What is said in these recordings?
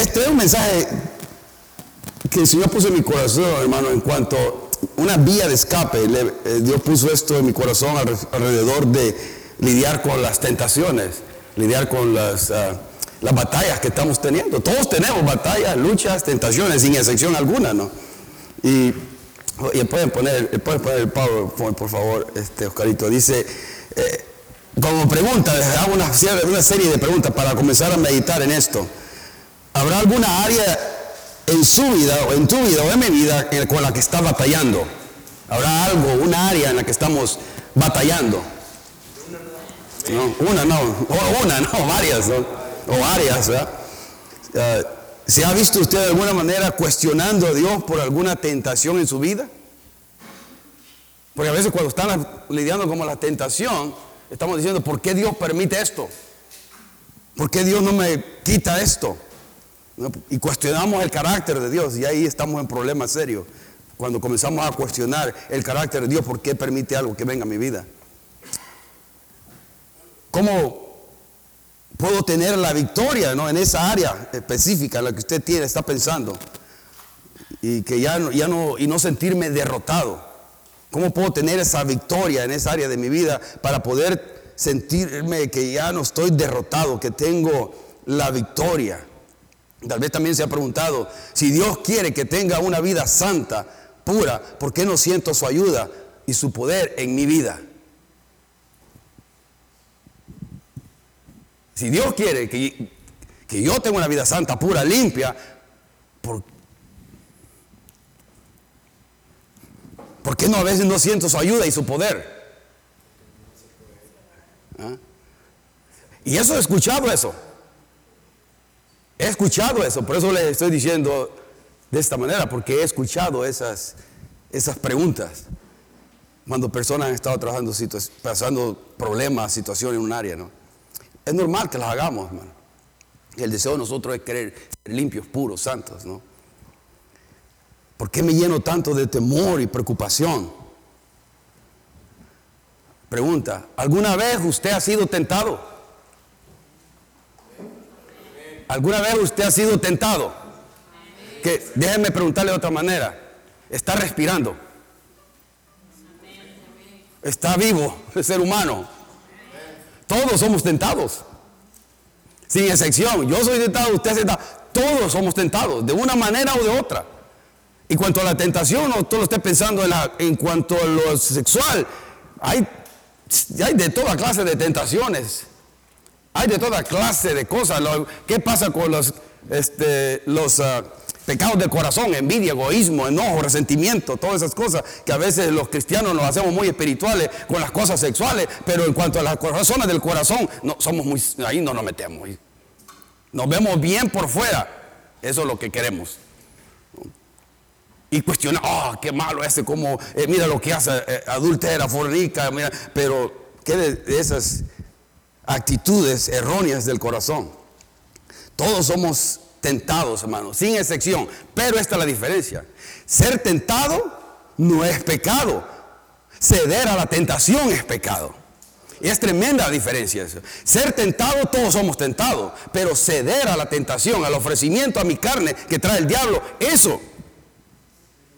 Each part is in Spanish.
Este es un mensaje que el Señor puso en mi corazón, hermano, en cuanto a una vía de escape. Eh, Dios puso esto en mi corazón alrededor de lidiar con las tentaciones, lidiar con las, ah, las batallas que estamos teniendo. Todos tenemos batallas, luchas, tentaciones, sin excepción alguna, ¿no? Y, pueden poner, pueden poner el PowerPoint, por favor, este Oscarito. Dice, eh, como pregunta, hago una, una serie de preguntas para comenzar a meditar en esto. ¿Habrá alguna área en su vida o en tu vida o en mi vida con la que está batallando? ¿Habrá algo, una área en la que estamos batallando? No, una no, o una, no, varias, ¿no? o varias. Uh, ¿Se ha visto usted de alguna manera cuestionando a Dios por alguna tentación en su vida? Porque a veces cuando están lidiando con la tentación, estamos diciendo, ¿por qué Dios permite esto? ¿Por qué Dios no me quita esto? Y cuestionamos el carácter de Dios y ahí estamos en problemas serios. Cuando comenzamos a cuestionar el carácter de Dios, ¿por qué permite algo que venga a mi vida? ¿Cómo puedo tener la victoria ¿no? en esa área específica en la que usted tiene, está pensando? Y que ya no, ya no, y no sentirme derrotado. ¿Cómo puedo tener esa victoria en esa área de mi vida para poder sentirme que ya no estoy derrotado, que tengo la victoria? Tal vez también se ha preguntado, si Dios quiere que tenga una vida santa, pura, ¿por qué no siento su ayuda y su poder en mi vida? Si Dios quiere que, que yo tenga una vida santa, pura, limpia, ¿por, ¿por qué no a veces no siento su ayuda y su poder? ¿Ah? Y eso he escuchado eso. He escuchado eso, por eso le estoy diciendo de esta manera, porque he escuchado esas, esas preguntas cuando personas han estado trabajando, pasando problemas, situaciones en un área, ¿no? Es normal que las hagamos, hermano. El deseo de nosotros es querer ser limpios, puros, santos, ¿no? ¿Por qué me lleno tanto de temor y preocupación? Pregunta, ¿alguna vez usted ha sido tentado? ¿Alguna vez usted ha sido tentado? Que déjeme preguntarle de otra manera. ¿Está respirando? ¿Está vivo el ser humano? Todos somos tentados. Sin excepción. Yo soy tentado, usted es tentado. Todos somos tentados, de una manera o de otra. Y cuanto a la tentación, no todo lo esté pensando en, cuanto a lo sexual. Hay de toda clase de tentaciones. Hay de toda clase de cosas. ¿Qué pasa con los, este, ah, pecados del corazón? Envidia, egoísmo, enojo, resentimiento, todas esas cosas que a veces los cristianos nos hacemos muy espirituales con las cosas sexuales, pero en cuanto a las razones del corazón, no, somos muy, ahí no nos metemos. Nos vemos bien por fuera. Eso es lo que queremos. Y cuestionar, oh, qué malo ese, como, eh, mira lo que hace, eh, adultera, fornica, mira, pero ¿qué de esas actitudes erróneas del corazón. Todos somos tentados, hermanos, sin excepción. Pero esta es la diferencia. Ser tentado no es pecado. Ceder a la tentación es pecado. Y es tremenda la diferencia. Ser tentado, todos somos tentados. Pero ceder a la tentación, al ofrecimiento a mi carne que trae el diablo, eso,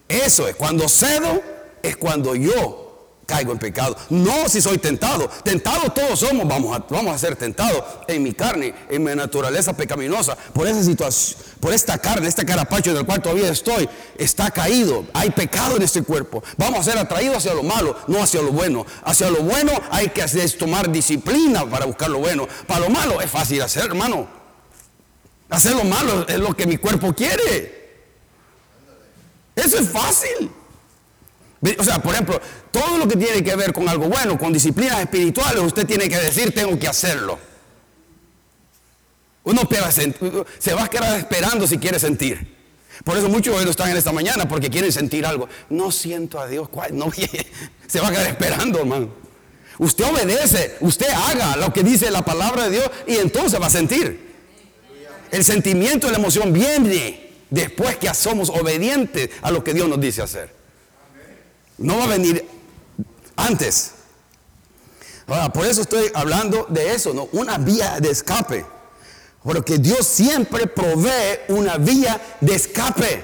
eso es. Cuando cedo, es cuando yo caigo en pecado. No si soy tentado. Tentado todos somos, vamos a, vamos a ser tentados en mi carne, en mi naturaleza pecaminosa. Por esa situación, por esta carne, este carapacho en el cual todavía estoy, está caído. Hay pecado en este cuerpo. Vamos a ser atraídos hacia lo malo, no hacia lo bueno. Hacia lo bueno hay que tomar disciplina para buscar lo bueno. Para lo malo es fácil hacer, hermano. Hacer lo malo es lo que mi cuerpo quiere. Eso es fácil. O sea, por ejemplo, todo lo que tiene que ver con algo bueno, con disciplinas espirituales, usted tiene que decir, tengo que hacerlo. Uno se va a quedar esperando si quiere sentir. Por eso muchos de ellos están en esta mañana porque quieren sentir algo. No siento a Dios. No, se va a quedar esperando, hermano. Usted obedece, usted haga lo que dice la palabra de Dios y entonces va a sentir. El sentimiento y la emoción viene después que somos obedientes a lo que Dios nos dice hacer. No va a venir antes. por eso estoy hablando de eso, ¿no? Una vía de escape. Porque Dios siempre provee una vía de escape.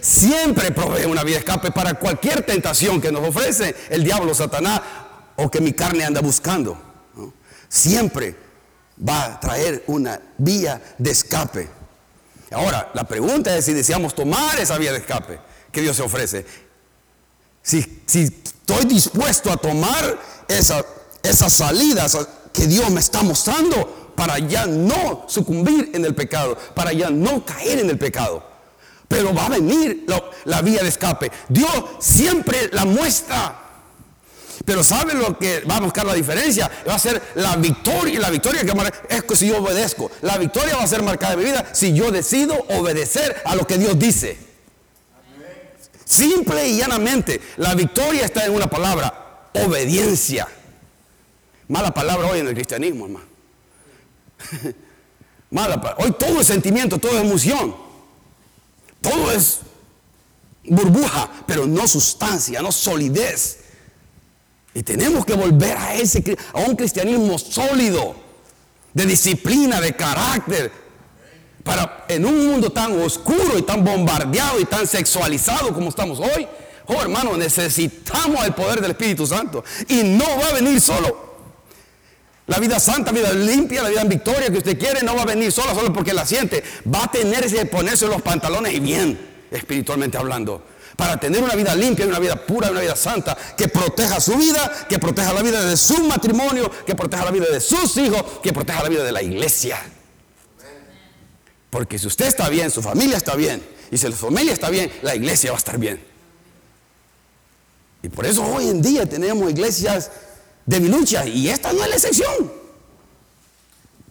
Siempre provee una vía de escape para cualquier tentación que nos ofrece el diablo, Satanás o que mi carne anda buscando. Siempre va a traer una vía de escape. Ahora, la pregunta es si deseamos tomar esa vía de escape que Dios se ofrece. Si, estoy dispuesto a tomar esa, esas salidas que Dios me está mostrando para ya no sucumbir en el pecado, para ya no caer en el pecado. Pero va a venir la, vía de escape. Dios siempre la muestra. Pero ¿sabe lo que va a buscar la diferencia? Va a ser la victoria. La victoria que es que si yo obedezco. La victoria va a ser marcada en mi vida si yo decido obedecer a lo que Dios dice. Simple y llanamente. La victoria está en una palabra. Obediencia. Mala palabra hoy en el cristianismo, hermano. Mala Hoy todo es sentimiento, todo es emoción. Todo es burbuja, pero no sustancia, no solidez. Y tenemos que volver a ese a un cristianismo sólido, de disciplina, de carácter, para en un mundo tan oscuro y tan bombardeado y tan sexualizado como estamos hoy. Oh, hermano, necesitamos el poder del Espíritu Santo y no va a venir solo. La vida santa, vida limpia, la vida en victoria que usted quiere no va a venir sola, solo porque la siente. Va a tener que ponerse los pantalones y bien, espiritualmente hablando. Para tener una vida limpia, una vida pura, una vida santa, que proteja su vida, que proteja la vida de su matrimonio, que proteja la vida de sus hijos, que proteja la vida de la iglesia. Porque si usted está bien, su familia está bien, y si la familia está bien, la iglesia va a estar bien. Y por eso hoy en día tenemos iglesias debiluchas. Y esta no es la excepción.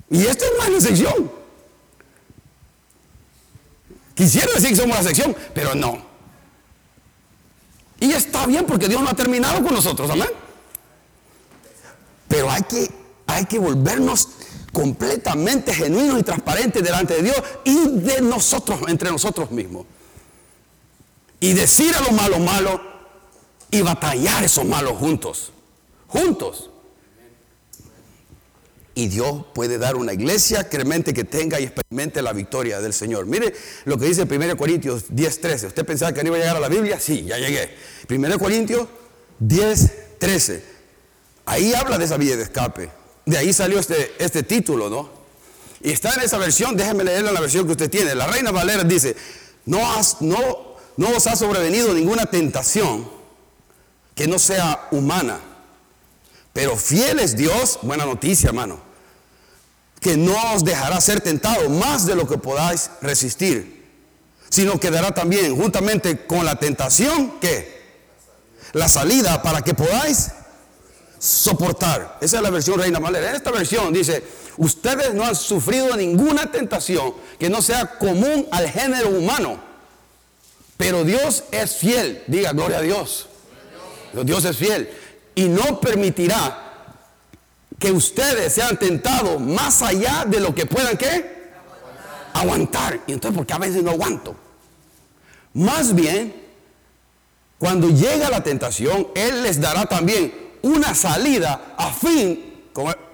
Y esta no es la excepción. Quisiera decir que somos la excepción, pero no. Y está bien porque Dios no ha terminado con nosotros, amén. Pero hay que, hay que volvernos completamente genuinos y transparentes delante de Dios y de nosotros, entre nosotros mismos. Y decir a los malos malos y batallar esos malos juntos juntos. Y Dios puede dar una iglesia cremente que tenga y experimente la victoria del Señor. Mire lo que dice 1 Corintios 10, 13. ¿Usted pensaba que no iba a llegar a la Biblia? Sí, ya llegué. 1 Corintios 10, 13. Ahí habla de esa vía de escape. De ahí salió este, este título, ¿no? Y está en esa versión, déjeme leerla en la versión que usted tiene. La Reina Valera dice, no, has, no, no os ha sobrevenido ninguna tentación que no sea humana pero fiel es Dios, buena noticia, hermano, que no os dejará ser tentado más de lo que podáis resistir, sino que dará también juntamente con la tentación que la salida para que podáis soportar. Esa es la versión Reina Valera. En esta versión dice, ustedes no han sufrido ninguna tentación que no sea común al género humano, pero Dios es fiel. Diga, gloria a Dios. Dios es fiel y no permitirá que ustedes sean tentados más allá de lo que puedan ¿qué? aguantar. Y entonces, porque a veces no aguanto. Más bien, cuando llega la tentación, Él les dará también una salida a fin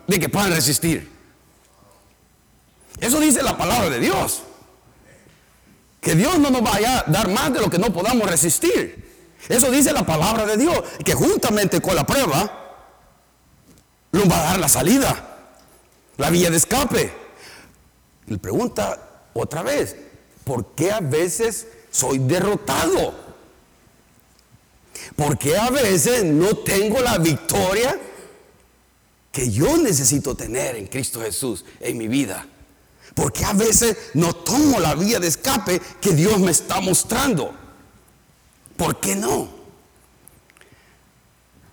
de que puedan resistir. Eso dice la palabra de Dios. Que Dios no nos vaya a dar más de lo que no podamos resistir. Eso dice la palabra de Dios, que juntamente con la prueba nos va a dar la salida, la vía de escape. Le pregunta otra vez, ¿por qué a veces soy derrotado? ¿Por qué a veces no tengo la victoria que yo necesito tener en Cristo Jesús en mi vida? ¿Por qué a veces no tomo la vía de escape que Dios me está mostrando? ¿Por qué no?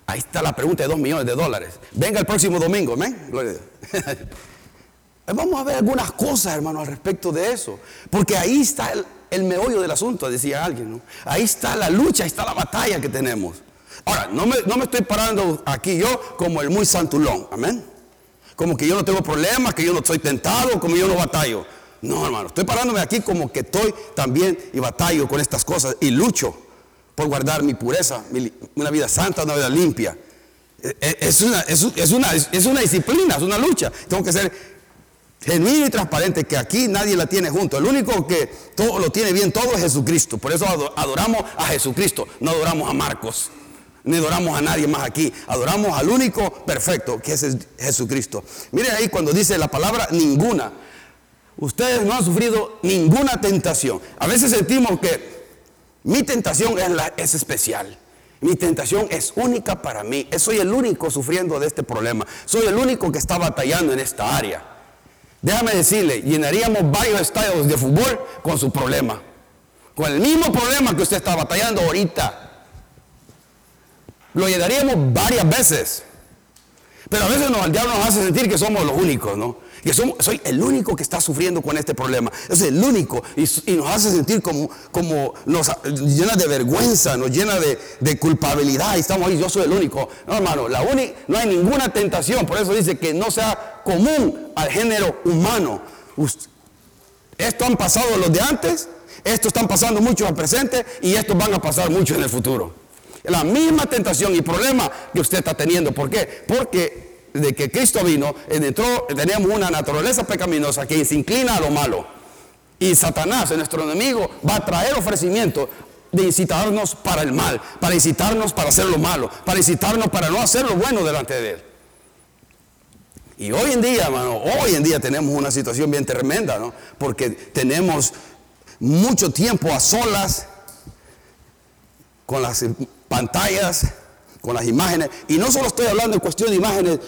Ahí está la pregunta de dos millones de dólares. Venga el próximo domingo, amén. Vamos a ver algunas cosas, hermano, al respecto de eso. Porque ahí está el, meollo del asunto, decía alguien. Ahí está la lucha, ahí está la batalla que tenemos. Ahora, no me, no me estoy parando aquí yo como el muy santulón, amén. Como que yo no tengo problemas, que yo no estoy tentado, como yo no batallo. No, hermano, estoy parándome aquí como que estoy también y batallo con estas cosas y lucho por guardar mi pureza, una vida santa, una vida limpia. E, e, es una, es, una, es una disciplina, es una lucha. Tengo que ser genuino y transparente, que aquí nadie la tiene junto. El único que todo lo tiene bien todo es Jesucristo. Por eso adoramos a Jesucristo, no adoramos a Marcos, ni adoramos a nadie más aquí. Adoramos al único perfecto, que es Jesucristo. Miren ahí cuando dice la palabra ninguna. Ustedes no han sufrido ninguna tentación. A veces sentimos que mi tentación es, es especial. Mi tentación es única para mí. Soy el único sufriendo de este problema. Soy el único que está batallando en esta área. Déjame decirle, llenaríamos varios estadios de fútbol con su problema. Con el mismo problema que usted está batallando ahorita. Lo llenaríamos varias veces. Pero a veces nos, el diablo nos hace sentir que somos los únicos, ¿no? Soy el único que está sufriendo con este problema. Es el único. Y, nos hace sentir como, como nos llena de vergüenza, nos llena de, culpabilidad. Y estamos ahí, yo soy el único. No, hermano, la no hay ninguna tentación. Por eso dice que no sea común al género humano. Esto han pasado los de antes, esto están pasando muchos al presente y estos van a pasar muchos en el futuro. La misma tentación y problema que usted está teniendo. ¿Por qué? Porque de que Cristo vino, entró, tenemos una naturaleza pecaminosa que se inclina a lo malo. Y Satanás, nuestro enemigo, va a traer ofrecimiento de incitarnos para el mal, para incitarnos para hacer lo malo, para incitarnos para no hacer lo bueno delante de Él. Y hoy en día, hermano, hoy en día tenemos una situación bien tremenda, ¿no? Porque tenemos mucho tiempo a solas con las pantallas, con las imágenes. Y no solo estoy hablando en cuestión de imágenes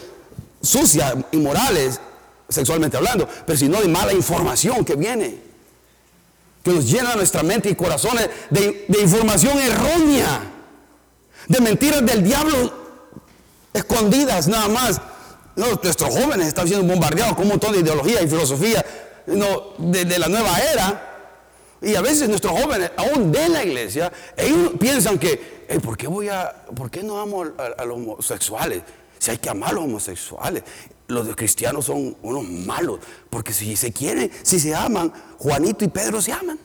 sucias, inmorales, sexualmente hablando, pero sino de mala información que viene. Que nos llena nuestra mente y corazones de, información errónea, de mentiras del diablo escondidas nada más nuestros jóvenes están siendo bombardeados con un montón de ideología y filosofía de, la nueva era. Y a veces nuestros jóvenes, aún de la iglesia, ellos piensan que, ¿por, qué voy a, ¿por qué no amo a, los homosexuales? Si hay que amar a los homosexuales. Los cristianos son unos malos, porque si se quieren, si se aman, Juanito y Pedro se aman.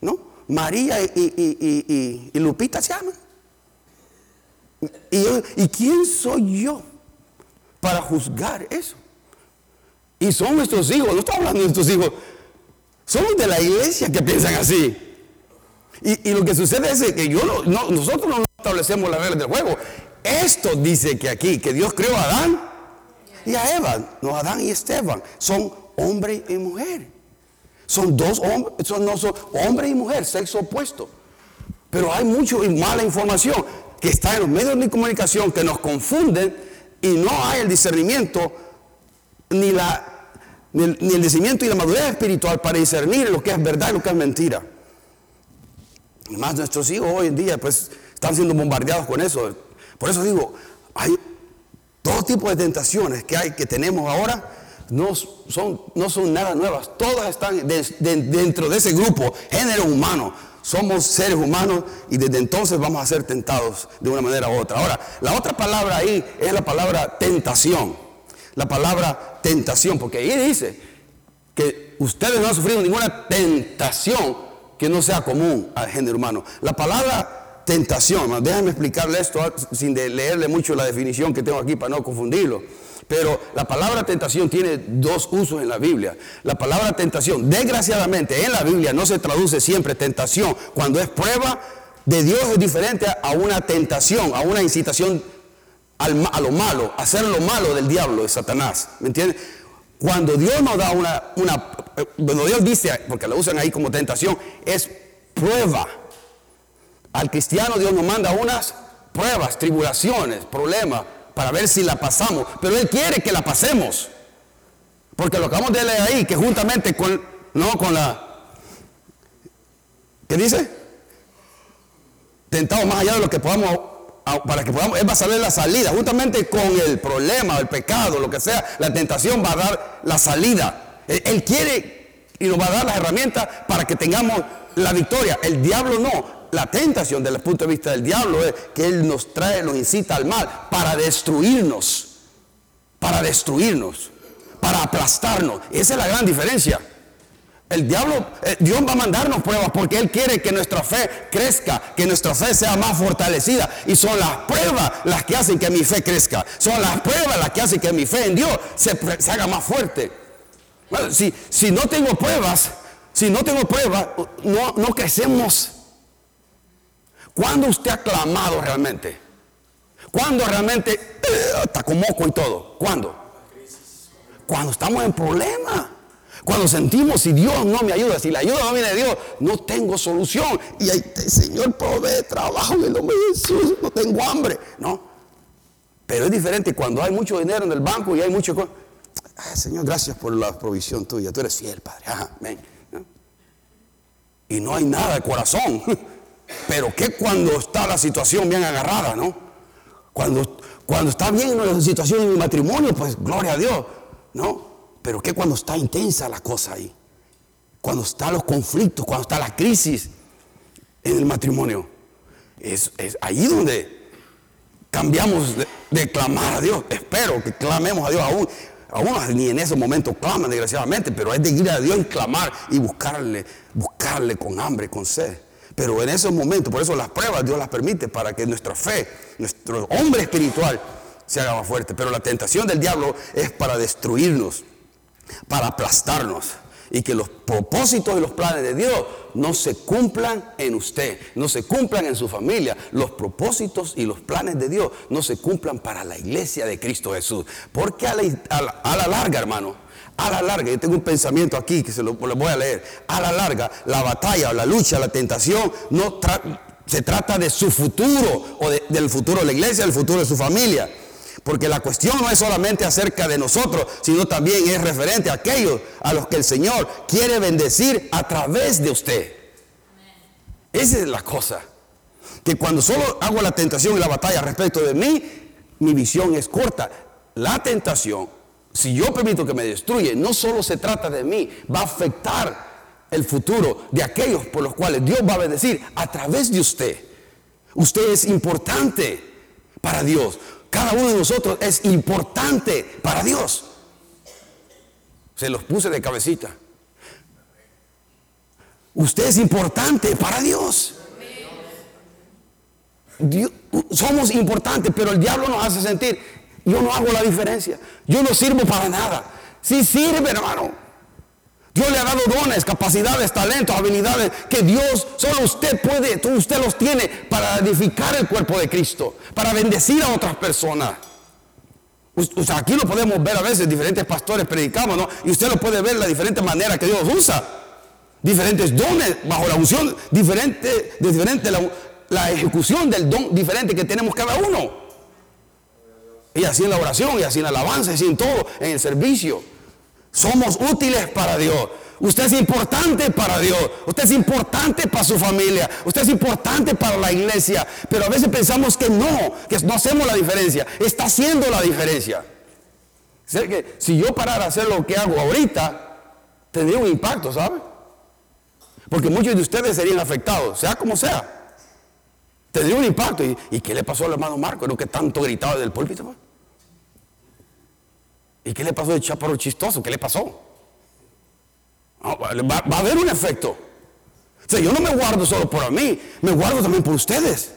¿No? María y, Lupita se aman. ¿Y quién soy yo? para juzgar eso. Y son nuestros hijos, no estamos hablando de nuestros hijos, somos de la iglesia que piensan así. Y, lo que sucede es que yo no, nosotros no establecemos las reglas del juego. Esto dice que aquí, que Dios creó a Adán y a Eva, no Adán y Esteban, son hombre y mujer. Son dos hombres, son, no son hombre y mujer, sexo opuesto. Pero hay mucha mala información que está en los medios de comunicación que nos confunden y no hay el discernimiento ni, la, ni, el, discernimiento y la madurez espiritual para discernir lo que es verdad y lo que es mentira. Y más nuestros hijos hoy en día pues están siendo bombardeados con eso. Por eso digo, hay todo tipo de tentaciones que hay, que tenemos ahora, no son, nada nuevas. Todas están dentro de ese grupo, género humano somos seres humanos y desde entonces vamos a ser tentados de una manera u otra. Ahora, la otra palabra ahí es la palabra tentación. La palabra tentación, porque ahí dice que ustedes no han sufrido ninguna tentación que no sea común al género humano. La palabra tentación, déjame explicarle esto sin leerle mucho la definición que tengo aquí para no confundirlo. Pero la palabra tentación tiene dos usos en la Biblia. La palabra tentación, desgraciadamente, en la Biblia no se traduce siempre tentación. Cuando es prueba de Dios es diferente a una tentación, a una incitación a lo malo, a hacer lo malo del diablo, de Satanás. ¿Me entiendes? Cuando Dios nos da una, una, cuando Dios dice, porque lo usan ahí como tentación, es prueba. Al cristiano Dios nos manda unas pruebas, tribulaciones, problemas, para ver si la pasamos. Pero Él quiere que la pasemos. Porque lo acabamos de leer ahí, que juntamente con, no con la, ¿qué dice? Tentado más allá de lo que podamos, para que podamos, Él va a saber la salida. Juntamente con el problema, el pecado, lo que sea, la tentación va a dar la salida. él quiere y nos va a dar las herramientas para que tengamos la victoria. El diablo no la tentación desde el punto de vista del diablo es que Él nos trae, nos incita al mal para destruirnos, para destruirnos, para aplastarnos. Esa es la gran diferencia. El diablo, eh, Dios va a mandarnos pruebas porque Él quiere que nuestra fe crezca, que nuestra fe sea más fortalecida. Y son las pruebas las que hacen que mi fe crezca. Son las pruebas las que hacen que mi fe en Dios se, haga más fuerte. si, si no tengo pruebas, si no tengo pruebas, no, no crecemos. ¿Cuándo usted ha clamado realmente? ¿Cuándo realmente eh, está con moco y todo? ¿Cuándo? Cuando estamos en problemas. Cuando sentimos si Dios no me ayuda, si la ayuda no viene de Dios, no tengo solución. Y ahí, Señor, provee trabajo en el nombre de Jesús, no tengo hambre. No. Pero es diferente cuando hay mucho dinero en el banco y hay mucho. Señor, gracias por la provisión tuya. Tú eres fiel, Padre. Y no hay nada de corazón. Pero que cuando está la situación bien agarrada, ¿no? Cuando, cuando está bien la situación en mi matrimonio, pues gloria a Dios, ¿no? Pero que cuando está intensa la cosa ahí, cuando están los conflictos, cuando está la crisis en el matrimonio, es, es ahí donde cambiamos de, clamar a Dios. Espero que clamemos a Dios aún. Aún ni en ese momento claman, desgraciadamente, pero es de ir a Dios y clamar y buscarle, buscarle con hambre, con sed. Pero en esos momentos, por eso las pruebas Dios las permite para que nuestra fe, nuestro hombre espiritual se haga más fuerte. Pero la tentación del diablo es para destruirnos para aplastarnos y que los propósitos y los planes de Dios no se cumplan en usted, no se cumplan en su familia. Los propósitos y los planes de Dios no se cumplan para la iglesia de Cristo Jesús. Porque a la, larga, hermano, a la larga, yo tengo un pensamiento aquí que se lo, voy a leer. A la larga, la batalla, la lucha, la tentación no se trata de su futuro o del futuro de la iglesia, del futuro de su familia. Porque la cuestión no es solamente acerca de nosotros, sino también es referente a aquellos a los que el Señor quiere bendecir a través de usted. Esa es la cosa. Que cuando solo hago la tentación y la batalla respecto de mí, mi visión es corta. La tentación, si yo permito que me destruye, no solo se trata de mí, va a afectar el futuro de aquellos por los cuales Dios va a bendecir a través de usted. Usted es importante para Dios. Cada uno de nosotros es importante para Dios. Se los puse de cabecita. Usted es importante para Dios. somos importantes, pero el diablo nos hace sentir, yo no hago la diferencia, yo no sirvo para nada. Si sirve, hermano. Dios le ha dado dones, capacidades, talentos, habilidades que Dios solo usted puede, usted los tiene para edificar el cuerpo de Cristo, para bendecir a otras personas. O sea, aquí lo podemos ver a veces, diferentes pastores predicamos, ¿no? Y usted lo puede ver la diferente manera que Dios usa. Diferentes dones bajo la unción, diferente, diferente la ejecución del don diferente que tenemos cada uno. Y así en la oración, y así en la alabanza, y así en todo, en el servicio. Somos útiles para Dios. Usted es importante para Dios. Usted es importante para su familia. Usted es importante para la iglesia. Pero a veces pensamos que no, que no hacemos la diferencia. Está haciendo la diferencia. Sé que si yo parara a hacer lo que hago ahorita, tendría un impacto, ¿sabe? Porque muchos de ustedes serían afectados, sea como sea. Tendría un impacto. ¿Y, qué le pasó al hermano Marco? ¿No que tanto gritaba del púlpito? ¿Y qué le pasó de chaparro chistoso? ¿Qué le pasó? va, a haber un efecto. O sea, yo no me guardo solo por mí, me guardo también por ustedes.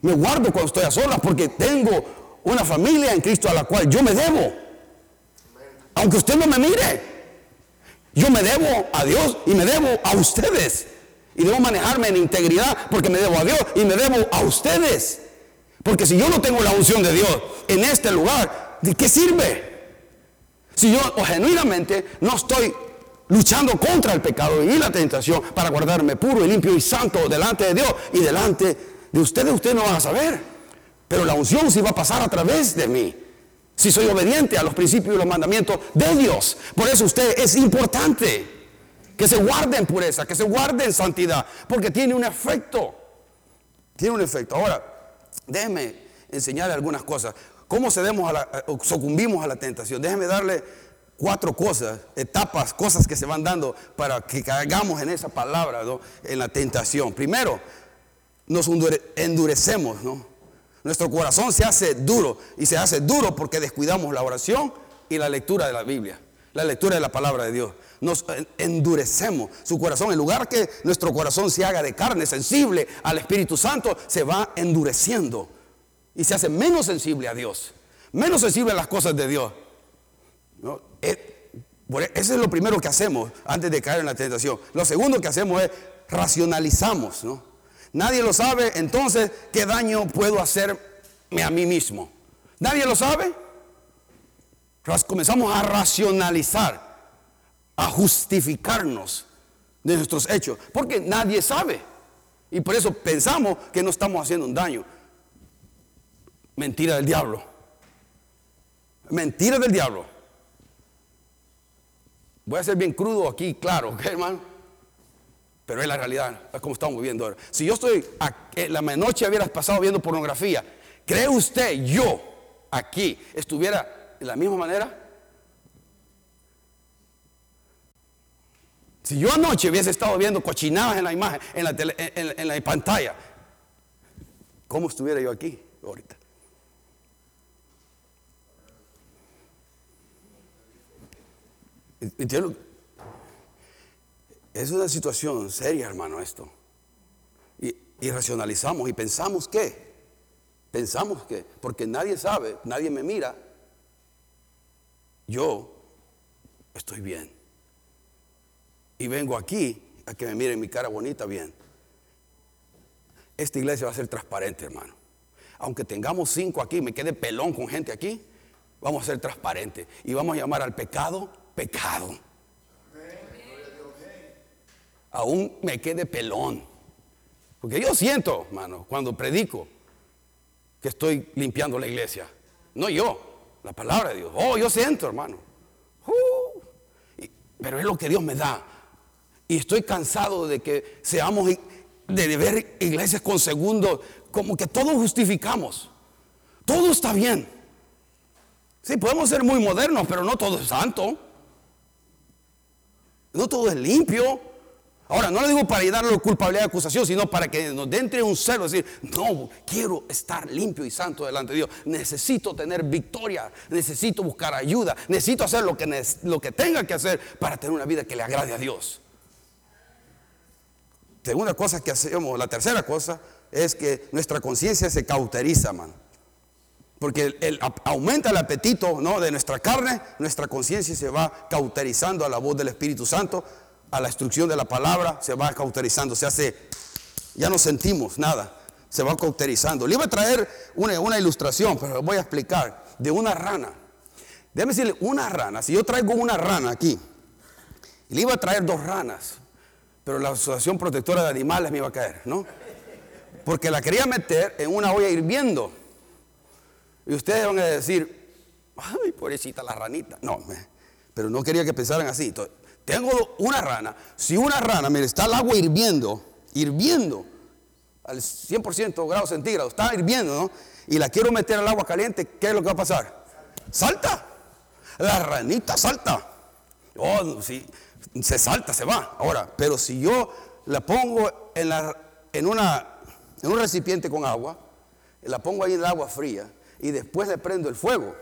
Me guardo cuando estoy a solas porque tengo una familia en Cristo a la cual yo me debo. Aunque usted no me mire, yo me debo a Dios y me debo a ustedes. Y debo manejarme en integridad porque me debo a Dios y me debo a ustedes. Porque si yo no tengo la unción de Dios en este lugar, ¿de qué sirve? Si yo genuinamente no estoy luchando contra el pecado y la tentación para guardarme puro y limpio y santo delante de Dios y delante de ustedes, ustedes no van a saber. Pero la unción sí va a pasar a través de mí. Si soy obediente a los principios y los mandamientos de Dios. Por eso usted es importante que se guarde en pureza, que se guarde en santidad, porque tiene un efecto. Tiene un efecto. Ahora, déjeme enseñarle algunas cosas. ¿Cómo cedemos a la, sucumbimos a la tentación? Déjeme darle cuatro cosas, etapas, cosas que se van dando para que caigamos en esa palabra, en la tentación. Primero, nos endurecemos, ¿no? Nuestro corazón se hace duro y se hace duro porque descuidamos la oración y la lectura de la Biblia. la lectura de la palabra de Dios. Nos endurecemos su corazón. En lugar que nuestro corazón se haga de carne, sensible al Espíritu Santo, se va endureciendo y se hace menos sensible a Dios, menos sensible a las cosas de Dios. Eh, e, eso es lo primero que hacemos antes de caer en la tentación. Lo segundo que hacemos es racionalizamos. Nadie lo sabe, entonces, ¿qué daño puedo hacerme a mí mismo? ¿Nadie lo sabe? Comenzamos a racionalizar, a justificarnos de nuestros hechos, porque nadie sabe. Y por eso pensamos que no estamos haciendo un daño. Mentira del diablo. Mentira del diablo. Voy a ser bien crudo aquí, claro, ¿ok, hermano? Pero es la realidad, es como estamos viviendo ahora. Si yo estoy, en la noche hubieras pasado viendo pornografía, ¿cree usted yo aquí estuviera de la misma manera? Si yo anoche hubiese estado viendo cochinadas en la imagen, en la, en, la pantalla, ¿cómo estuviera yo aquí ahorita? Es una situación seria, hermano, esto. Y, y, racionalizamos y pensamos que, pensamos que, porque nadie sabe, nadie me mira, yo estoy bien. Y vengo aquí a que me miren mi cara bonita bien. Esta iglesia va a ser transparente, hermano. Aunque tengamos cinco aquí, me quede pelón con gente aquí, vamos a ser transparentes. Y vamos a llamar al pecado, pecado. Aún me quede pelón. Porque yo siento, hermano, cuando predico, que estoy limpiando la iglesia. No yo, la palabra de Dios. Oh, yo siento, hermano. Uh, pero es lo que Dios me da. Y estoy cansado de que seamos, de ver iglesias con segundos, como que todos justificamos. Todo está bien. Sí, podemos ser muy modernos, pero no todo es santo. No todo es limpio. Ahora, no le digo para darle culpabilidad de acusación, sino para que nos entre un celo, decir, no, quiero estar limpio y santo delante de Dios. Necesito tener victoria, necesito buscar ayuda, necesito hacer lo que, lo que tenga que hacer para tener una vida que le agrade a Dios. Segunda cosa que hacemos, la tercera cosa, es que nuestra conciencia se cauteriza, man. Porque aumenta el apetito ¿no? de nuestra carne, nuestra conciencia se va cauterizando a la voz del Espíritu Santo a la instrucción de la palabra, se va cauterizando, se hace, ya no sentimos nada, se va cauterizando. Le iba a traer una, ilustración, pero voy a explicar, de una rana. Déjame decirle, una rana, si yo traigo una rana aquí, le iba a traer dos ranas, pero la Asociación Protectora de Animales me iba a caer, ¿no? Porque la quería meter en una olla hirviendo. Y ustedes van a decir, ay, pobrecita la ranita. No, pero no quería que pensaran así. Tengo una rana. Si una rana, mire, está el agua hirviendo, hirviendo al 100% grados centígrados, está hirviendo, ¿no? Y la quiero meter al agua caliente, ¿qué es lo que va a pasar? Salta. La ranita salta. Oh, si se salta, se va. Ahora, pero si yo la pongo en, una, en un recipiente con agua, la pongo ahí en el agua fría y después le prendo el fuego,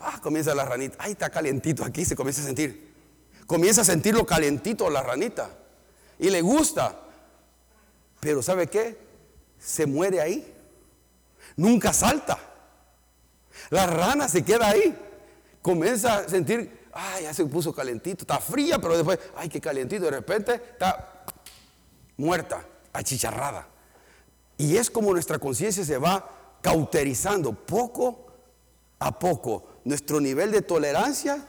ah, comienza la ranita, ahí está calientito aquí, se comienza a sentir comienza a sentirlo calentito la ranita y le gusta. Pero ¿sabe qué? Se muere ahí. Nunca salta. La rana se queda ahí. Comienza a sentir, ay, ya se puso calentito. Está fría, pero después, ay, qué calentito. De repente está muerta, achicharrada. Y es como nuestra conciencia se va cauterizando poco a poco. Nuestro nivel de tolerancia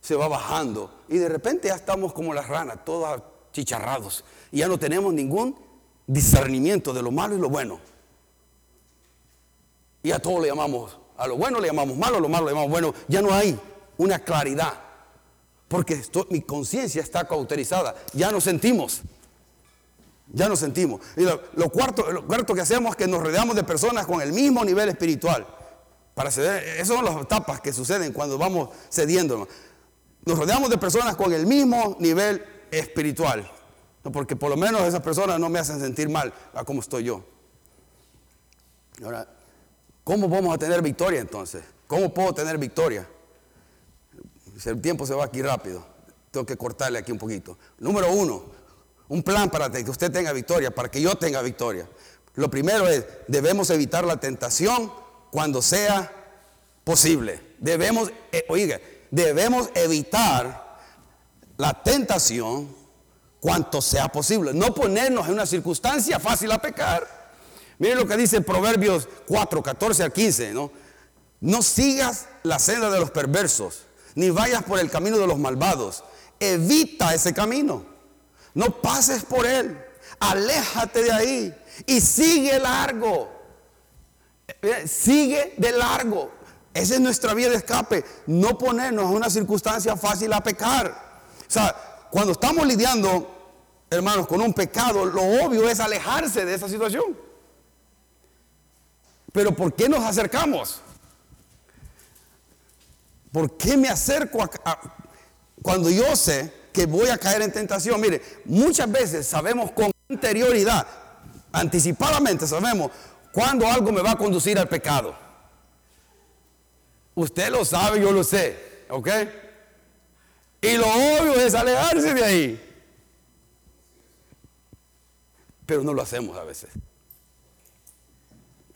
se va bajando y de repente ya estamos como las ranas, todos chicharrados y ya no tenemos ningún discernimiento de lo malo y lo bueno. Y a todo le llamamos, a lo bueno le llamamos malo, a lo malo le llamamos bueno. Ya no hay una claridad, porque mi conciencia está cauterizada, ya no sentimos. Ya no sentimos. Y lo, cuarto, que hacemos es que nos rodeamos de personas con el mismo nivel espiritual. Para ceder, esas son las etapas que suceden cuando vamos cediendo. Nos rodeamos de personas con el mismo nivel espiritual. Porque por lo menos esas personas no me hacen sentir mal a cómo estoy yo. Ahora, ¿cómo vamos a tener victoria entonces? ¿Cómo puedo tener victoria? El tiempo se va aquí rápido. Tengo que cortarle aquí un poquito. Número uno, un plan para que usted tenga victoria, para que yo tenga victoria. Lo primero es, debemos evitar la tentación cuando sea posible. Debemos, eh, oiga, debemos evitar la tentación cuanto sea posible. No ponernos en una circunstancia fácil a pecar. Miren lo que dice Proverbios 4, 14 a 15, ¿no? No sigas la senda de los perversos, ni vayas por el camino de los malvados. Evita ese camino. No pases por él. Aléjate de ahí y sigue largo. Eh, sigue de largo. Esa es nuestra vía de escape. No ponernos en una circunstancia fácil a pecar. O sea, cuando estamos lidiando, hermanos, con un pecado, lo obvio es alejarse de esa situación. Pero ¿por qué nos acercamos? ¿Por qué me acerco a, cuando yo sé que voy a caer en tentación? Mire, muchas veces sabemos con anterioridad, anticipadamente sabemos cuando algo me va a conducir al pecado. Usted lo sabe, yo lo sé, ¿ok? Y lo obvio es alejarse de ahí. Pero no lo hacemos a veces.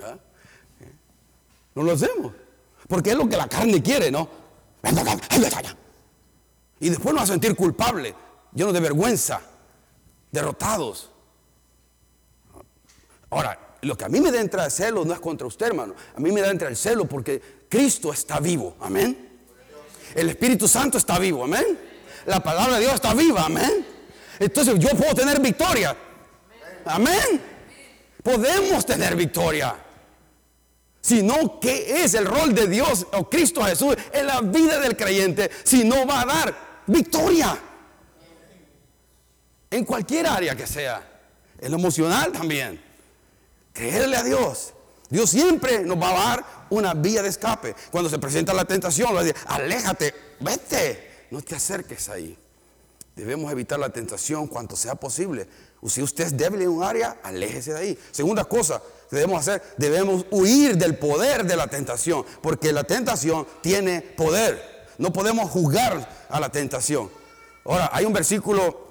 ¿Ah? No lo hacemos. Porque es lo que la carne quiere, ¿no? Y después nos va a sentir culpable, llenos de vergüenza, derrotados. Ahora, lo que a mí me da entra el celo no es contra usted, hermano. A mí me da entra el celo porque Cristo está vivo. Amén. El Espíritu Santo está vivo. Amén. La palabra de Dios está viva. Amén. Entonces yo puedo tener victoria. Amén. Podemos tener victoria sino qué es el rol de Dios o Cristo Jesús en la vida del creyente, si no va a dar victoria. En cualquier área que sea, en lo emocional también. Creerle a Dios. Dios siempre nos va a dar una vía de escape. Cuando se presenta la tentación, aléjate, vete, no te acerques ahí. Debemos evitar la tentación cuanto sea posible. Si usted es débil en un área, aléjese de ahí. Segunda cosa, debemos hacer, debemos huir del poder de la tentación, porque la tentación tiene poder. No podemos juzgar a la tentación. Ahora, hay un versículo,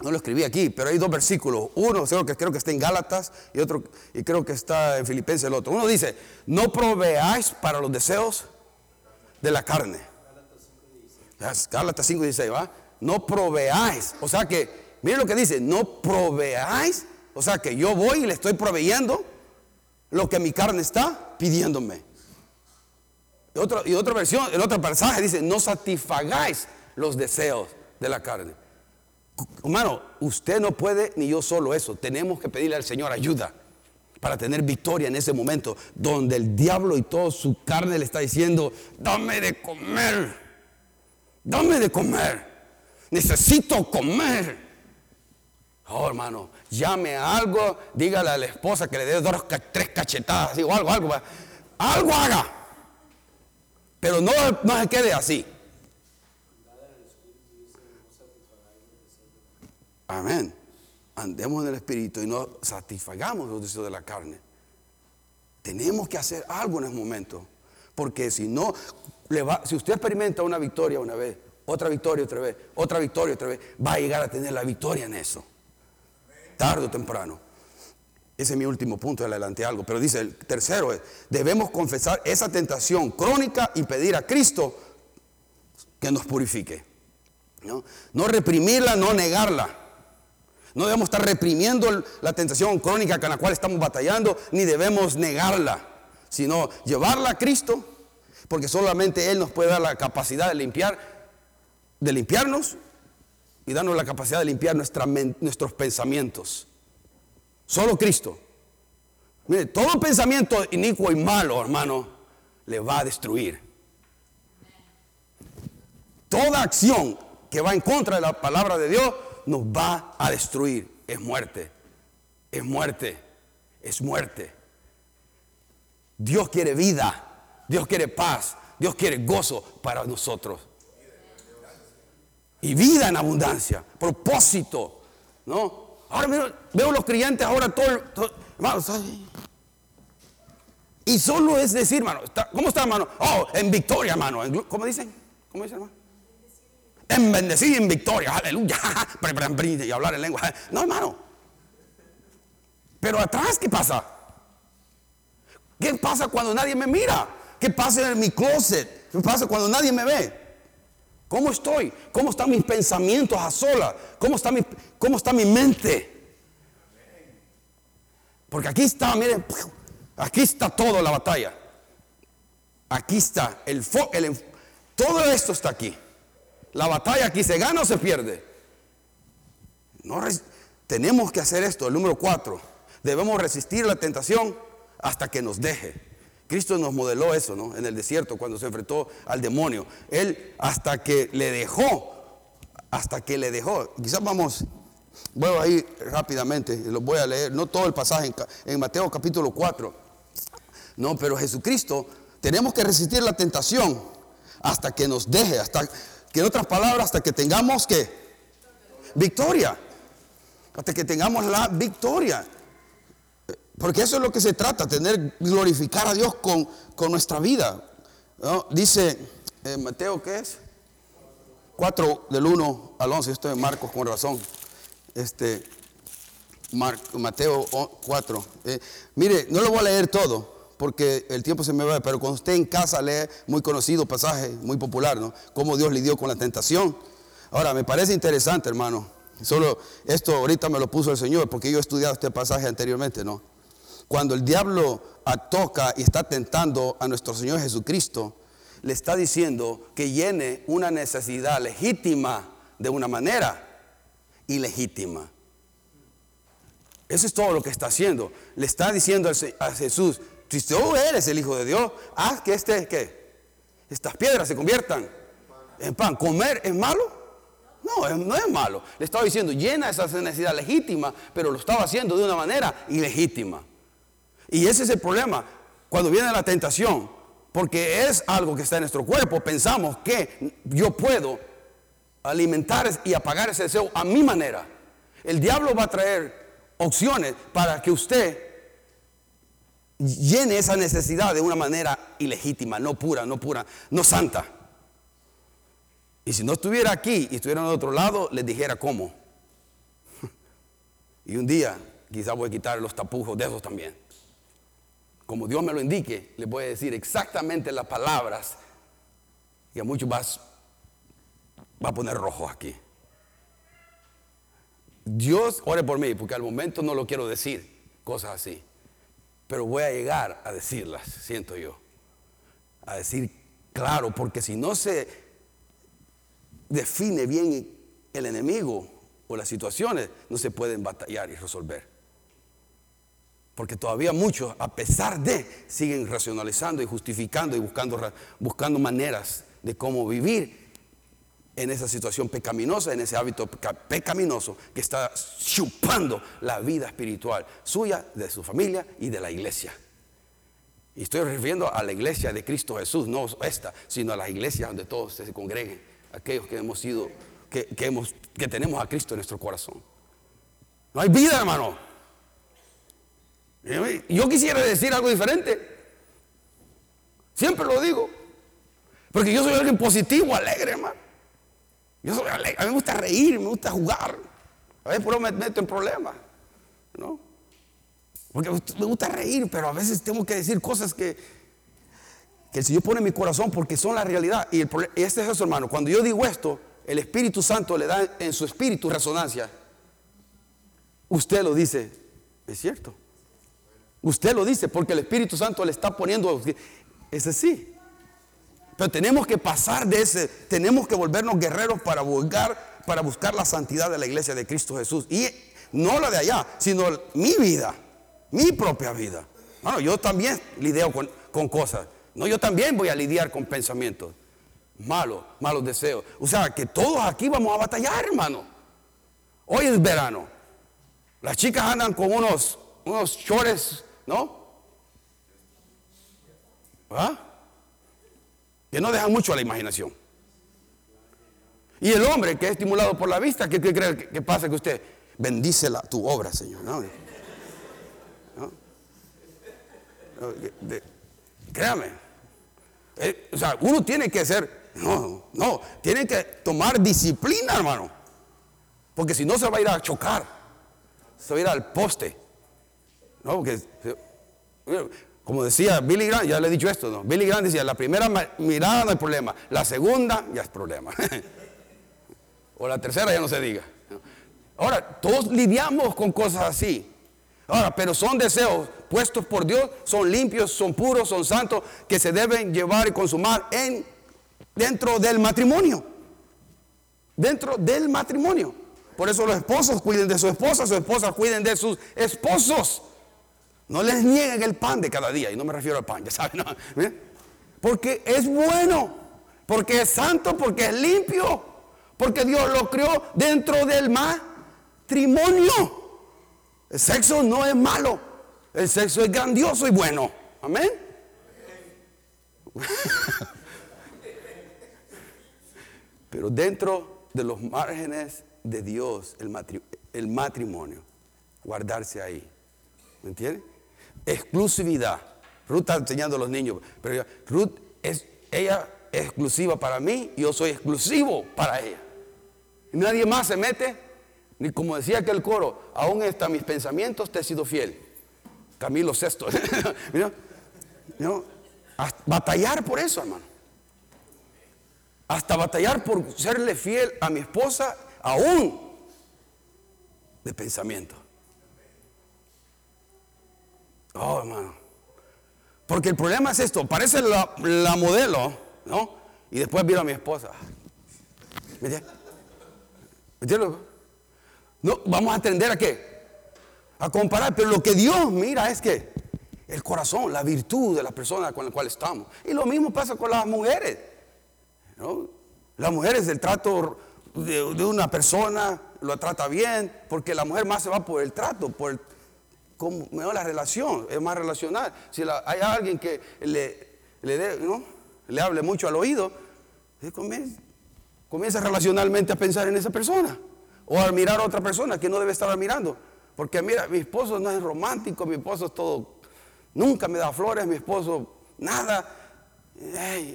no lo escribí aquí, pero hay dos versículos. Uno, creo que, creo que está en Gálatas y otro, y creo que está en Filipenses el otro. Uno dice, no proveáis para los deseos de la carne. Gálatas 5.16, ¿va? No proveáis. O sea que, miren lo que dice, no proveáis. O sea que yo voy y le estoy proveyendo lo que mi carne está pidiéndome. Y, otra, y otra versión, el otro pasaje dice, no satisfagáis los deseos de la carne. Hermano, usted no puede ni yo solo eso. Tenemos que pedirle al Señor ayuda para tener victoria en ese momento donde el diablo y toda su carne le está diciendo, dame de comer, dame de comer, necesito comer. Oh, hermano, llame a algo, dígale a la esposa que le dé dos, tres cachetadas, o algo, algo, algo haga. Pero no, no se quede así. Amén. Andemos en el Espíritu y no satisfagamos los deseos de la carne. Tenemos que hacer algo en ese momento. Porque si no, le va, si usted experimenta una victoria una vez, otra victoria otra vez, otra victoria otra vez, va a llegar a tener la victoria en eso tarde o temprano. Ese es mi último punto, le adelanté algo. Pero dice el tercero es, debemos confesar esa tentación crónica y pedir a Cristo que nos purifique. ¿no? no reprimirla, no negarla. No debemos estar reprimiendo la tentación crónica con la cual estamos batallando, ni debemos negarla, sino llevarla a Cristo, porque solamente Él nos puede dar la capacidad de limpiar, de limpiarnos y darnos la capacidad de limpiar nuestros pensamientos. Solo Cristo. Mire, todo pensamiento inicuo y malo, hermano, le va a destruir. Toda acción que va en contra de la palabra de Dios nos va a destruir. Es muerte. Es muerte. Es muerte. Dios quiere vida. Dios quiere paz. Dios quiere gozo para nosotros y vida en abundancia, propósito, ¿no? Ahora veo, los creyentes ahora todo, y solo es decir, hermano, ¿cómo está, hermano? Oh, en victoria, hermano. ¿Cómo dicen? ¿Cómo dicen, hermano? en bendecir en victoria, aleluya, y hablar en lengua. No, hermano. Pero atrás, ¿qué pasa? ¿Qué pasa cuando nadie me mira? ¿Qué pasa en mi closet? ¿Qué pasa cuando nadie me ve? ¿Cómo estoy? ¿Cómo están mis pensamientos a sola? ¿Cómo está mi, cómo está mi mente? Porque aquí está, miren, aquí está toda la batalla. Aquí está, el, el, todo esto está aquí. La batalla aquí se gana o se pierde. No, tenemos que hacer esto, el número cuatro. Debemos resistir la tentación hasta que nos deje. Cristo nos modeló eso, ¿no? En el desierto, cuando se enfrentó al demonio. Él hasta que le dejó, hasta que le dejó. Quizás vamos, voy a ir rápidamente, lo voy a leer, no todo el pasaje en, Mateo capítulo 4. No, pero Jesucristo, tenemos que resistir la tentación hasta que nos deje, hasta que en otras palabras, hasta que tengamos que victoria. Hasta que tengamos la victoria. Porque eso es lo que se trata, tener, glorificar a Dios con, con nuestra vida. Dice eh, Mateo, ¿qué es? 4 del 1 al 11, esto es Marcos con razón. Este, Mateo 4. Eh, mire, no lo voy a leer todo, porque el tiempo se me va, pero cuando usted en casa lee muy conocido pasaje, muy popular, ¿no? Cómo Dios lidió con la tentación. Ahora, me parece interesante, hermano. Solo esto ahorita me lo puso el Señor, porque yo he estudiado este pasaje anteriormente, ¿no? Cuando el diablo toca y está tentando a nuestro Señor Jesucristo, le está diciendo que llene una necesidad legítima de una manera ilegítima. Eso es todo lo que está haciendo. Le está diciendo a Jesús, si tú eres el Hijo de Dios, haz que este, ¿qué? Estas piedras se conviertan en pan. ¿Comer es malo? No, no es malo. Le estaba diciendo, llena esa necesidad legítima, pero lo estaba haciendo de una manera ilegítima. Y ese es el problema cuando viene la tentación, porque es algo que está en nuestro cuerpo. Pensamos que yo puedo alimentar y apagar ese deseo a mi manera. El diablo va a traer opciones para que usted llene esa necesidad de una manera ilegítima, no pura, no pura, no santa. Y si no estuviera aquí y estuviera en otro lado, les dijera cómo. Y un día quizás voy a quitar los tapujos de esos también como Dios me lo indique, les voy a decir exactamente las palabras y a muchos vas, va a poner rojo aquí. Dios ore por mí, porque al momento no lo quiero decir, cosas así. Pero voy a llegar a decirlas, siento yo. A decir claro, porque si no se define bien el enemigo o las situaciones, no se pueden batallar y resolver. Porque todavía muchos, a pesar de, siguen racionalizando y justificando y buscando, buscando maneras de cómo vivir en esa situación pecaminosa, en ese hábito pecaminoso que está chupando la vida espiritual suya, de su familia y de la iglesia. Y estoy refiriendo a la iglesia de Cristo Jesús, no esta, sino a las iglesias donde todos se congreguen, aquellos que hemos sido, que, hemos, que tenemos a Cristo en nuestro corazón. No hay vida, hermano. Yo quisiera decir algo diferente. Siempre lo digo. Porque yo soy alguien positivo, alegre, hermano. Yo soy alegre. A mí me gusta reír, me gusta jugar. A veces por eso me meto en problemas. ¿No? Porque me gusta reír, pero a veces tengo que decir cosas que, que el Señor pone en mi corazón porque son la realidad. Y, y este es eso, hermano. Cuando yo digo esto, el Espíritu Santo le da en su espíritu resonancia. Usted lo dice, es cierto. Usted lo dice porque el Espíritu Santo le está poniendo, ese sí. Pero tenemos que pasar de ese, tenemos que volvernos guerreros para buscar, para buscar la santidad de la iglesia de Cristo Jesús. Y no la de allá, sino mi vida, mi propia vida. Bueno, yo también lidio con, con cosas. No, yo también voy a lidiar con pensamientos malos, malos deseos. O sea, que todos aquí vamos a batallar, hermano. Hoy es verano. Las chicas andan con unos, unos ¿No? ¿Ah? Que no dejan mucho a la imaginación. Y el hombre que es estimulado por la vista, ¿qué, cree que, pasa que usted? Bendice la, tu obra, Señor. ¿no? créame. Eh, o sea, uno tiene que ser, No, no, tienen que tomar disciplina, hermano. Porque si no se va a ir a chocar. Se va a ir al poste. No, porque, como decía Billy Graham, ya le he dicho esto, ¿no? Billy Graham decía, la primera mirada no hay problema, la segunda ya es problema. o la tercera ya no se diga. Ahora, todos lidiamos con cosas así. Ahora, pero son deseos puestos por Dios, son limpios, son puros, son santos, que se deben llevar y consumar en, dentro del matrimonio. Dentro del matrimonio. Por eso los esposos cuiden de su esposa, sus esposas cuiden de sus esposos. No les nieguen el pan de cada día. Y no me refiero al pan, ya saben. ¿Eh? Porque es bueno. Porque es santo, porque es limpio. Porque Dios lo creó dentro del matrimonio. El sexo no es malo. El sexo es grandioso y bueno. Amén. Pero dentro de los márgenes de Dios el, matrimonio, guardarse ahí. ¿Me entiendes? Exclusividad. Ruth está enseñando a los niños, pero Ruth es, ella es exclusiva para mí, yo soy exclusivo para ella. Nadie más se mete, ni como decía aquel coro, aún hasta mis pensamientos te he sido fiel. Camilo VI. ¿No? Batallar por eso, hermano. Hasta batallar por serle fiel a mi esposa aún de pensamiento. Oh, hermano. Porque el problema es esto, parece la, modelo, ¿no? Y después vino a mi esposa. ¿Me entiendes? No, vamos a atender a qué? A comparar, pero lo que Dios mira es que el corazón, la virtud de la persona con la cual estamos. Y lo mismo pasa con las mujeres. ¿no? Las mujeres, el trato de, una persona lo trata bien, porque la mujer más se va por el trato, por el, como, la relación, es más relacional. Si hay alguien que le, le, ¿no? le hable mucho al oído, comienza, comienza relacionalmente a pensar en esa persona. O a mirar a otra persona que no debe estar mirando. Porque mira, mi esposo no es romántico, mi esposo es todo, nunca me da flores, mi esposo nada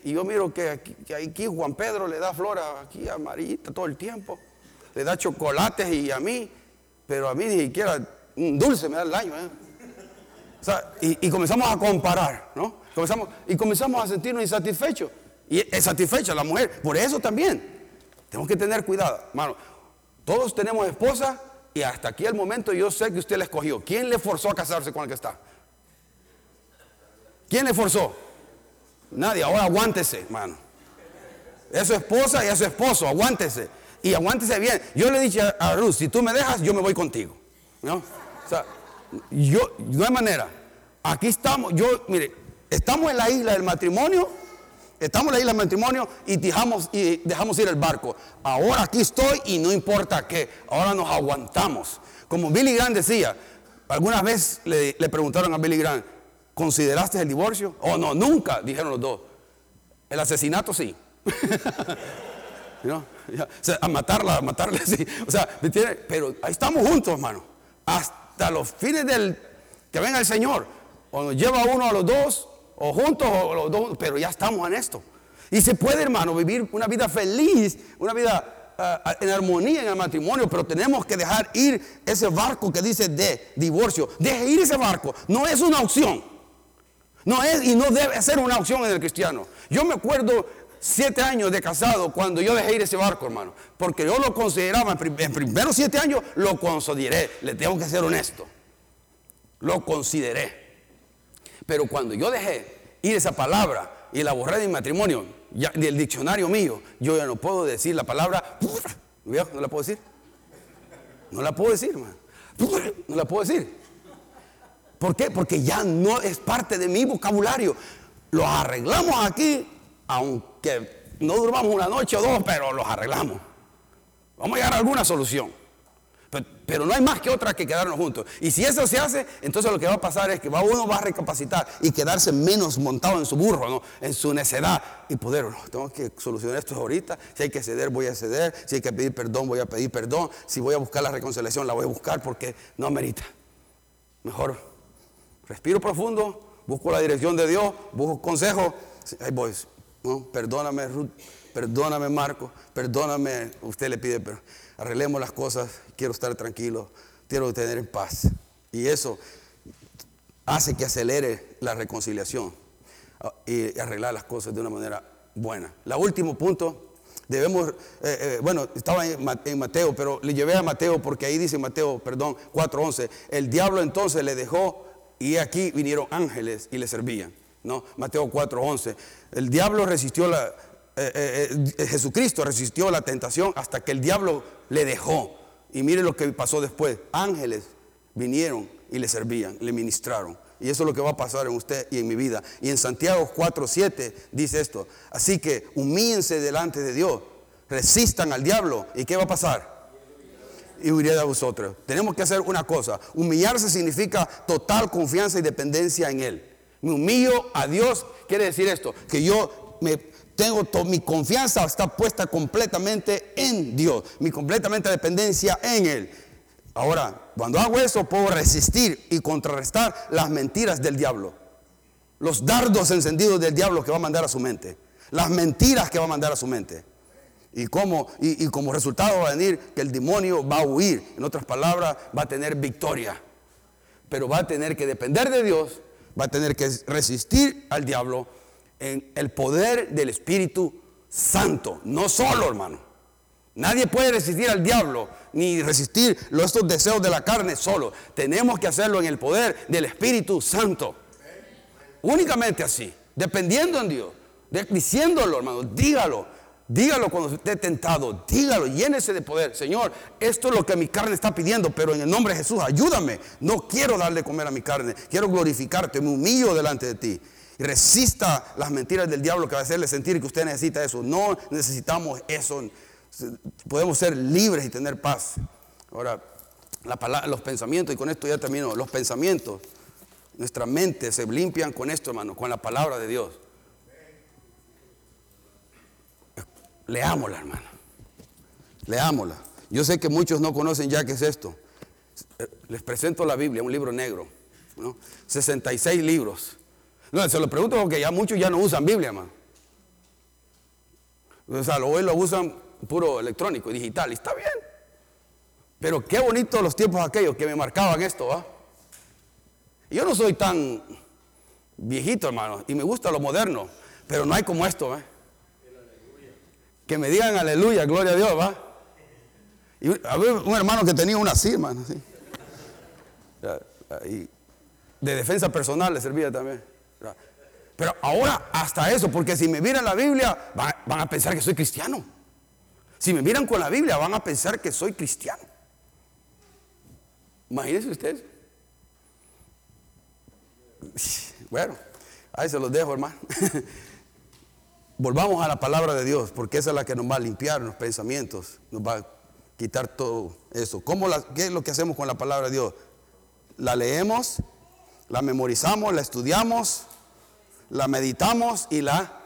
y yo miro que aquí, Juan Pedro le da flores aquí a Marita todo el tiempo. Le da chocolates y a mí, pero a mí ni siquiera dulce me da el daño. ¿eh? y, comenzamos a comparar, ¿no? Comenzamos, y comenzamos a sentirnos insatisfechos. Y es satisfecha la mujer. Por eso también tenemos que tener cuidado, hermano. Todos tenemos esposa y hasta aquí el momento yo sé que usted la escogió. ¿Quién le forzó a casarse con el que está? ¿Quién le forzó? Nadie, ahora aguántese, hermano. Es su esposa y es su esposo, aguántese. Y aguántese bien. Yo le dije a Ruth, si tú me dejas, yo me voy contigo. ¿No? O sea, yo, no hay manera. Aquí estamos, yo, mire, estamos en la isla del matrimonio, estamos en la isla del matrimonio y dejamos, y dejamos ir el barco. Ahora aquí estoy y no importa qué, ahora nos aguantamos. Como Billy Graham decía, algunas veces le, le preguntaron a Billy Graham, ¿Consideraste el divorcio? Oh, no, nunca, dijeron los dos. El asesinato sí. a matarla, a matarle sí. O sea, pero ahí estamos juntos, hermano. Hasta los fines del que venga el Señor. O nos lleva uno a los dos, o juntos, o los dos, pero ya estamos en esto. Y se puede, hermano, vivir una vida feliz, una vida ah, ah, en armonía en el matrimonio, pero tenemos que dejar ir ese barco que dice de divorcio. Deje ir ese barco. No es una opción. No es y no debe ser una opción en el cristiano. Yo me acuerdo siete años de casado cuando yo dejé ir ese barco, hermano. Porque yo lo consideraba, en primeros siete años lo consideré. Le tengo que ser honesto. Lo consideré. Pero cuando yo dejé ir esa palabra y la borré de mi matrimonio, ya, del diccionario mío, yo ya no puedo decir la palabra. ¿No la puedo decir? No la puedo decir, hermano. No la puedo decir. ¿Por qué? Porque ya no es parte de mi vocabulario. Los arreglamos aquí, aunque no durmamos una noche o dos, pero los arreglamos. Vamos a llegar a alguna solución. Pero, no hay más que otra que quedarnos juntos. Y si eso se hace, entonces lo que va a pasar es que uno va a recapacitar y quedarse menos montado en su burro, en su necedad. Y poder, no, tengo que solucionar esto ahorita. Si hay que ceder, voy a ceder. Si hay que pedir perdón, voy a pedir perdón. Si voy a buscar la reconciliación, la voy a buscar porque no amerita. Mejor Respiro profundo, busco la dirección de Dios, busco consejo. Ay, boys, perdóname, Ruth, perdóname Marco, perdóname, usted le pide, pero arreglemos las cosas, quiero estar tranquilo, quiero tener en paz. Y eso hace que acelere la reconciliación ah, y arreglar las cosas de una manera buena. La último punto, debemos, eh, eh, bueno, estaba en Mateo, pero le llevé a Mateo porque ahí dice Mateo, perdón, 4.11, el diablo entonces le dejó y aquí vinieron ángeles y le servían. ¿No? Mateo 4.11, el diablo resistió la, eh, Jesucristo resistió la tentación hasta que el diablo le dejó. Y mire lo que pasó después, ángeles vinieron y le servían, le ministraron. Y eso es lo que va a pasar en usted y en mi vida. Y en Santiago 4.7 dice esto. Así que humíense delante de Dios. Resistan al diablo. ¿Y qué va a pasar? Y huiré de vosotros. Tenemos que hacer una cosa. Humillarse significa total confianza y dependencia en Él. Me humillo a Dios. Quiere decir esto. Que yo me tengo mi confianza está puesta completamente en Dios. Mi completamente dependencia en Él. Ahora, cuando hago eso, puedo resistir y contrarrestar las mentiras del diablo. Los dardos encendidos del diablo que va a mandar a su mente. Las mentiras que va a mandar a su mente. Y como, y, como resultado va a venir que el demonio va a huir. En otras palabras, va a tener victoria. Pero va a tener que depender de Dios. Va a tener que resistir al diablo en el poder del Espíritu Santo. No solo, hermano. Nadie puede resistir al diablo ni resistir estos deseos de la carne solo. Tenemos que hacerlo en el poder del Espíritu Santo. Únicamente así, dependiendo en Dios, diciéndolo, hermano, dígalo. Dígalo cuando esté tentado, dígalo, llénese de poder. Señor, esto es lo que mi carne está pidiendo, pero en el nombre de Jesús, ayúdame. No quiero darle comer a mi carne, quiero glorificarte, me humillo delante de ti. Y resista las mentiras del diablo que va a hacerle sentir que usted necesita eso. No necesitamos eso podemos ser libres y tener paz. Ahora, los pensamientos, y con esto ya termino, los pensamientos, nuestra mente se limpian con esto, hermano, con la palabra de Dios. Leámosla, hermano. Leámosla. Yo sé que muchos no conocen ya qué es esto. Les presento la Biblia, un libro negro. 66 libros. No, se lo pregunto porque ya muchos ya no usan Biblia, hermano. O sea, hoy lo usan puro electrónico, digital, y está bien. Pero qué bonito los tiempos aquellos que me marcaban esto, ¿va? Yo no soy tan viejito, hermano, y me gusta lo moderno, pero no hay como esto, ¿va? Que me digan aleluya, gloria a Dios, ¿va? Y había un hermano que tenía una así, hermano, de defensa personal le servía también. Pero ahora hasta eso, porque si me miran la Biblia, van a pensar que soy cristiano. Si me miran con la Biblia van a pensar que soy cristiano. Imagínense ustedes. Bueno, ahí se los dejo, hermano. Volvamos a la palabra de Dios, porque esa es la que nos va a limpiar los pensamientos, nos va a quitar todo eso. ¿Cómo ¿Qué es lo que hacemos con la palabra de Dios? La leemos, la memorizamos, la estudiamos, la meditamos y la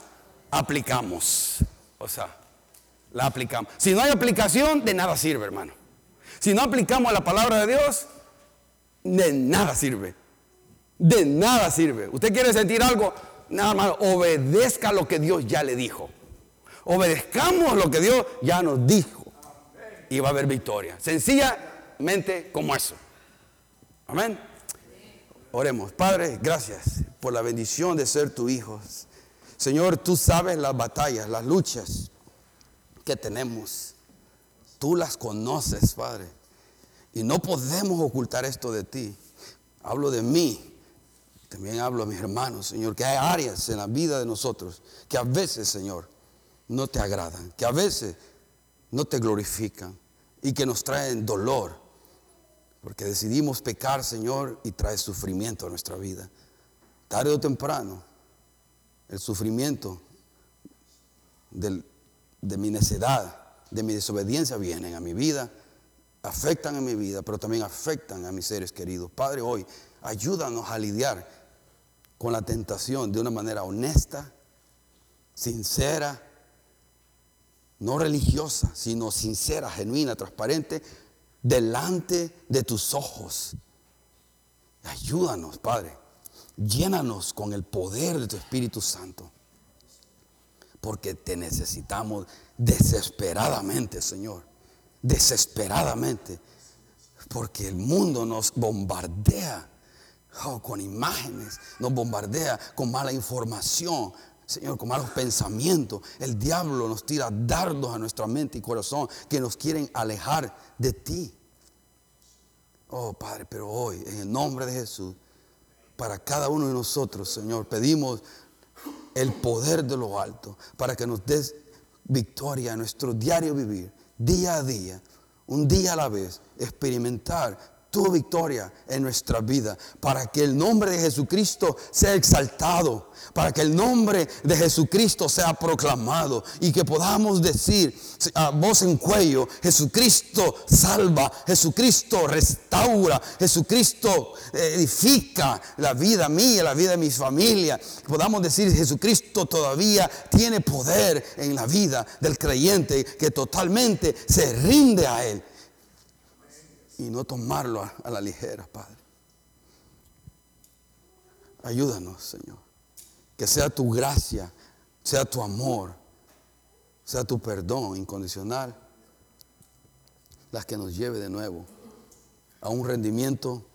aplicamos. O sea, la aplicamos. Si no hay aplicación, de nada sirve, hermano. Si no aplicamos la palabra de Dios, de nada sirve. De nada sirve. Usted quiere sentir algo, nada más obedezca lo que Dios ya le dijo. Obedezcamos lo que Dios ya nos dijo. Y va a haber victoria. Sencillamente como eso. Amén. Oremos. Padre, gracias por la bendición de ser tu hijo. Señor, tú sabes las batallas, las luchas que tenemos. Tú las conoces, Padre. Y no podemos ocultar esto de ti. Hablo de mí. También hablo a mis hermanos, Señor, que hay áreas en la vida de nosotros que a veces, Señor, no te agradan, que a veces no te glorifican y que nos traen dolor. Porque decidimos pecar, Señor, y trae sufrimiento a nuestra vida. Tarde o temprano, el sufrimiento de mi necedad, de mi desobediencia vienen a mi vida, afectan a mi vida, pero también afectan a mis seres queridos. Padre, hoy ayúdanos a lidiar con la tentación de una manera honesta, sincera, no religiosa, sino sincera, genuina, transparente, delante de tus ojos. Ayúdanos, Padre. Llénanos con el poder de tu Espíritu Santo Porque te necesitamos desesperadamente, Señor. Desesperadamente. Porque el mundo nos bombardea oh, con imágenes, nos bombardea con mala información, Señor, con malos pensamientos. El diablo nos tira dardos a nuestra mente y corazón que nos quieren alejar de ti. Oh Padre, pero hoy, en el nombre de Jesús, para cada uno de nosotros, Señor, pedimos el poder de lo alto para que nos des victoria en nuestro diario vivir, día a día, un día a la vez, experimentar tu victoria en nuestra vida, para que el nombre de Jesucristo sea exaltado, para que el nombre de Jesucristo sea proclamado y que podamos decir a voz en cuello, Jesucristo salva, Jesucristo restaura, Jesucristo edifica la vida mía, la vida de mi familia. Podamos decir, Jesucristo todavía tiene poder en la vida del creyente que totalmente se rinde a Él y no tomarlo a, la ligera, Padre. Ayúdanos, Señor. Que sea tu gracia, sea tu amor, sea tu perdón incondicional, las que nos lleve de nuevo a un rendimiento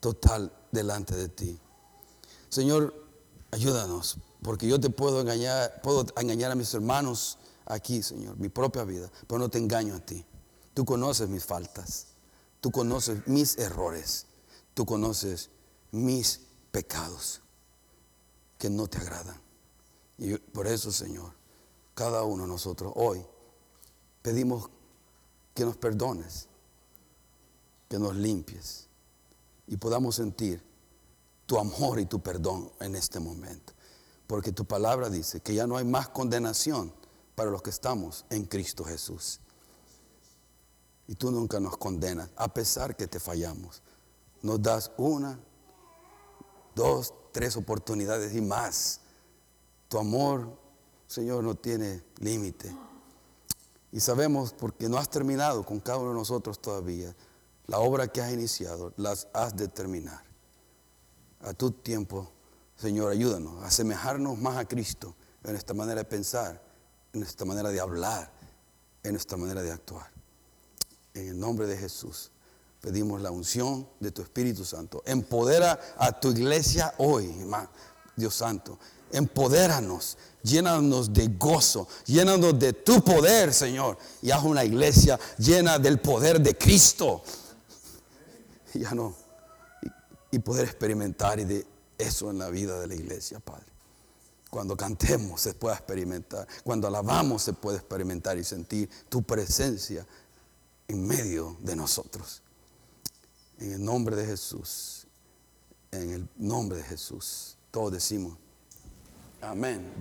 total delante de ti. Señor, ayúdanos, porque yo te puedo engañar, puedo engañar a mis hermanos aquí, Señor, mi propia vida, pero no te engaño a ti. Tú conoces mis faltas, tú conoces mis errores, tú conoces mis pecados que no te agradan. Y por eso, Señor, cada uno de nosotros hoy pedimos que nos perdones, que nos limpies y podamos sentir tu amor y tu perdón en este momento. Porque tu palabra dice que ya no hay más condenación para los que estamos en Cristo Jesús. Y tú nunca nos condenas, a pesar que te fallamos. Nos das una, dos, tres oportunidades y más. Tu amor, Señor, no tiene límite. Y sabemos, porque no has terminado con cada uno de nosotros todavía, la obra que has iniciado, las has de terminar. A tu tiempo, Señor, ayúdanos a asemejarnos más a Cristo en esta manera de pensar, en esta manera de hablar, en esta manera de actuar. En el nombre de Jesús pedimos la unción de tu Espíritu Santo. Empodera a tu iglesia hoy, Dios Santo. Empodéranos, llénanos de gozo, llénanos de tu poder, Señor. Y haz una iglesia llena del poder de Cristo. Ya no. Y, poder experimentar eso en la vida de la iglesia, Padre. Cuando cantemos se puede experimentar. Cuando alabamos se puede experimentar y sentir tu presencia en medio de nosotros. En el nombre de Jesús. En el nombre de Jesús. Todos decimos. Amén.